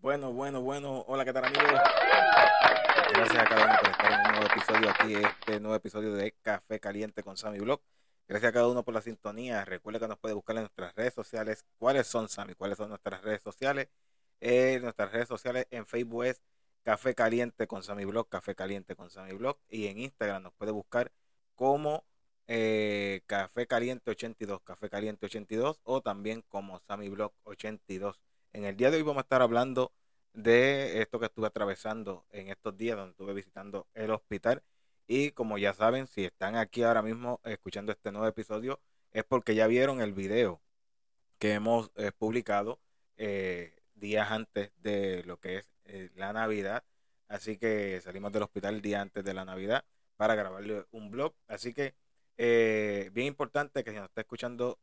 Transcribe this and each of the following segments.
Bueno, bueno, bueno. Hola, ¿qué tal amigos? Gracias a cada uno por estar en un nuevo episodio aquí, este nuevo episodio de Café Caliente con Sammy Blog. Gracias a cada uno por la sintonía. Recuerda que nos puede buscar en nuestras redes sociales. ¿Cuáles son, Sammy? ¿Cuáles son nuestras redes sociales? Eh, nuestras redes sociales en Facebook es Café Caliente con Sammy Blog, Café Caliente con Sammy Blog. Y en Instagram nos puede buscar como eh, Café Caliente 82, Café Caliente 82 o también como Sammy Blog 82. En el día de hoy vamos a estar hablando de esto que estuve atravesando en estos días donde estuve visitando el hospital. Y como ya saben, si están aquí ahora mismo escuchando este nuevo episodio, es porque ya vieron el video que hemos eh, publicado eh, días antes de lo que es eh, la Navidad. Así que salimos del hospital el día antes de la Navidad para grabarle un blog. Así que bien importante que si nos está escuchando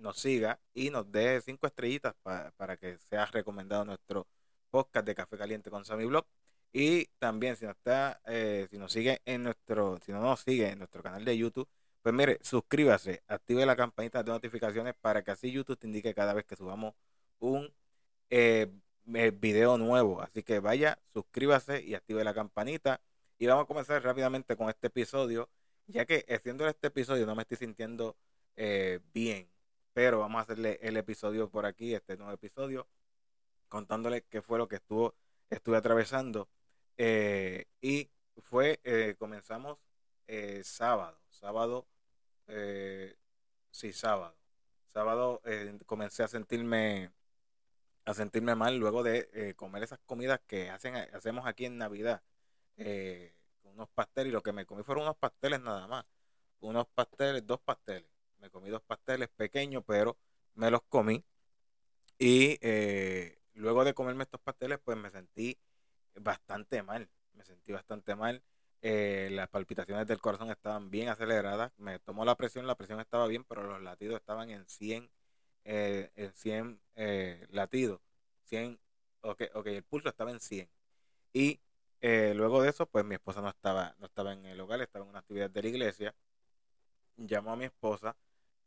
nos siga y nos dé cinco estrellitas para que sea recomendado nuestro podcast de Café Caliente con Sammy Blog. Y también si nos está, eh, si nos sigue en nuestro, si no nos sigue en nuestro canal de YouTube, pues mire, suscríbase, active la campanita de notificaciones para que así YouTube te indique cada vez que subamos un eh, eh, video nuevo. Así que vaya, suscríbase y active la campanita. Y vamos a comenzar rápidamente con este episodio, ya que haciendo este episodio no me estoy sintiendo bien. Pero vamos a hacerle el episodio por aquí, este nuevo episodio, contándole qué fue lo que estuvo, estuve atravesando. Eh, y fue, eh, comenzamos eh, sábado, sábado, sí, sábado. Sábado comencé a sentirme, a sentirme mal luego de comer esas comidas que hacen, hacemos aquí en Navidad. unos pasteles y lo que me comí fueron unos pasteles nada más. Unos pasteles, dos pasteles. Me comí dos pasteles pequeños, pero me los comí. Y luego de comerme estos pasteles, pues me sentí bastante mal. Me sentí bastante mal. Eh, las palpitaciones del corazón estaban bien aceleradas. Me tomó la presión, la presión estaba bien, pero los latidos estaban en 100, eh, en 100 eh, latidos. 100, ok, ok, el pulso estaba en 100. Y luego de eso, pues mi esposa no estaba, no estaba en el hogar, estaba en una actividad de la iglesia. Llamo a mi esposa,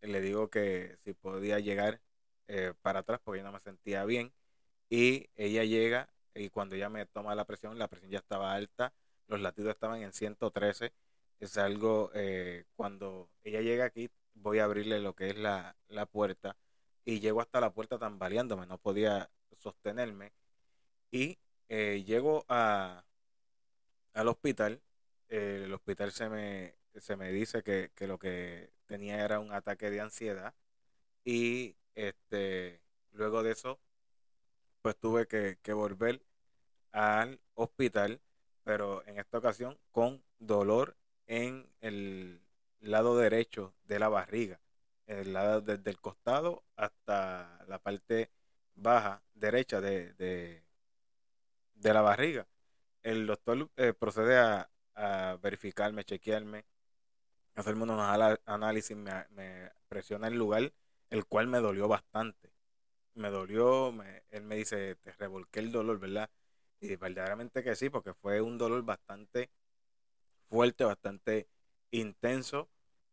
le digo que si podía llegar para atrás porque yo no me sentía bien y ella llega y cuando ella me toma la presión, la presión ya estaba alta, los latidos estaban en 113. Es algo, eh, cuando ella llega aquí, voy a abrirle lo que es la, puerta y llego hasta la puerta tambaleándome, no podía sostenerme. Y eh, llego a, al hospital, eh, el hospital se me, se me dice que, que, lo que tenía era un ataque de ansiedad y este, luego de eso pues tuve que, volver al hospital, pero en esta ocasión con dolor en el lado derecho de la barriga, desde el costado hasta la parte baja derecha de, de, la barriga. El doctor eh, procede a, verificarme, chequearme, hacerme unos análisis, me, presiona el lugar, el cual me dolió bastante me dolió, me, él me dice, te revolqué el dolor, ¿verdad? Y verdaderamente que sí, porque fue un dolor bastante fuerte, bastante intenso.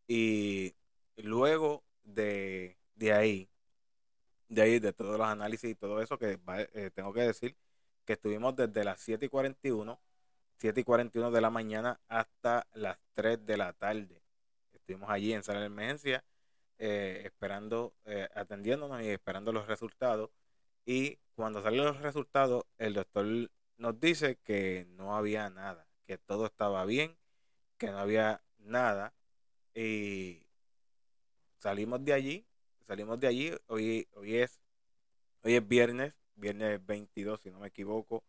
Y luego de, de ahí, de ahí, de todos los análisis y todo eso, que eh, tengo que decir que estuvimos desde las 7 y 41, 7 y 41 de la mañana hasta las 3 de la tarde. Estuvimos allí en sala de emergencia eh, esperando, eh, atendiéndonos y esperando los resultados. Y cuando salen los resultados, el doctor nos dice que no había nada, que todo estaba bien, que no había nada. Y salimos de allí, salimos de allí, hoy, hoy, es, hoy es viernes, viernes 22, si no me equivoco,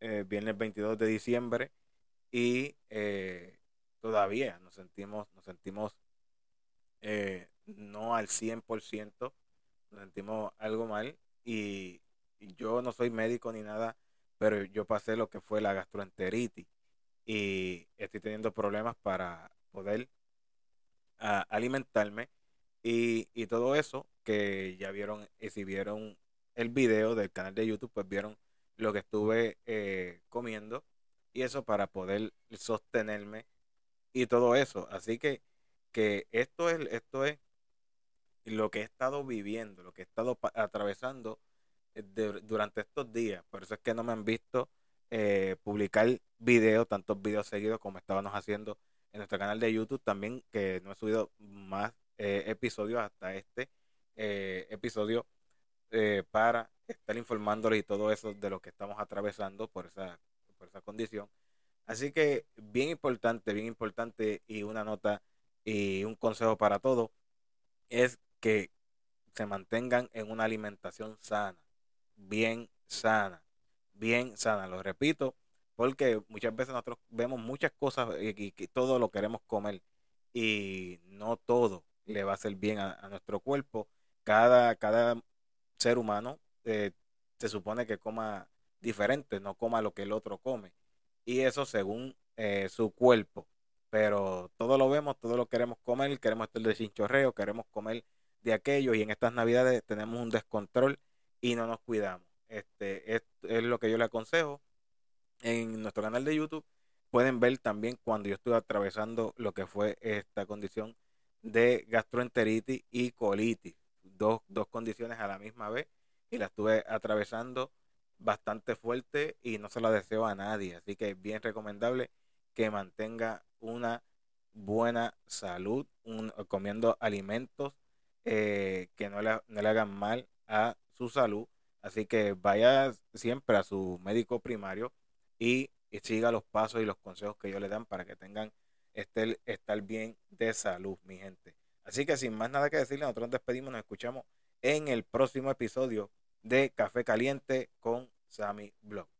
eh, viernes 22 de diciembre, y todavía nos sentimos, nos sentimos no al 100%, nos sentimos algo mal y, yo no soy médico ni nada, pero yo pasé lo que fue la gastroenteritis y estoy teniendo problemas para poder alimentarme y, todo eso que ya vieron y si vieron el video del canal de YouTube pues vieron lo que estuve eh, comiendo y eso para poder sostenerme y todo eso así que que esto es esto es lo que he estado viviendo, lo que he estado atravesando durante estos días. Por eso es que no me han visto eh, publicar videos, tantos videos seguidos como estábamos haciendo en nuestro canal de YouTube. También que no he subido más eh, episodios hasta este eh, episodio para estar informándoles y todo eso de lo que estamos atravesando por esa, por esa condición. Así que bien importante, bien importante y una nota y un consejo para todos es que se mantengan en una alimentación sana, bien sana bien sana, lo repito, porque muchas veces nosotros vemos muchas cosas y, todo lo queremos comer y no todo le va a hacer bien a, nuestro cuerpo. Cada, cada ser humano eh, se supone que coma diferente, no coma lo que el otro come. Y eso según eh, su cuerpo. Pero todo lo vemos, todo lo queremos comer, queremos estar de chinchorreo, queremos comer de aquello y en estas navidades tenemos un descontrol y no nos cuidamos. Este, es, lo que yo le aconsejo. En nuestro canal de YouTube pueden ver también cuando yo estuve atravesando lo que fue esta condición de gastroenteritis y colitis. Dos, dos condiciones a la misma vez y la estuve atravesando bastante fuerte y no se la deseo a nadie. Así que es bien recomendable que mantenga una buena salud, comiendo alimentos eh, que no le, no le hagan mal a su salud Así que vaya siempre a su médico primario y, siga los pasos y los consejos que ellos le dan para que tengan este, estar bien de salud, mi gente. Así que sin más nada que decirle, nosotros nos despedimos, nos escuchamos en el próximo episodio de Café Caliente con Sammy Blog.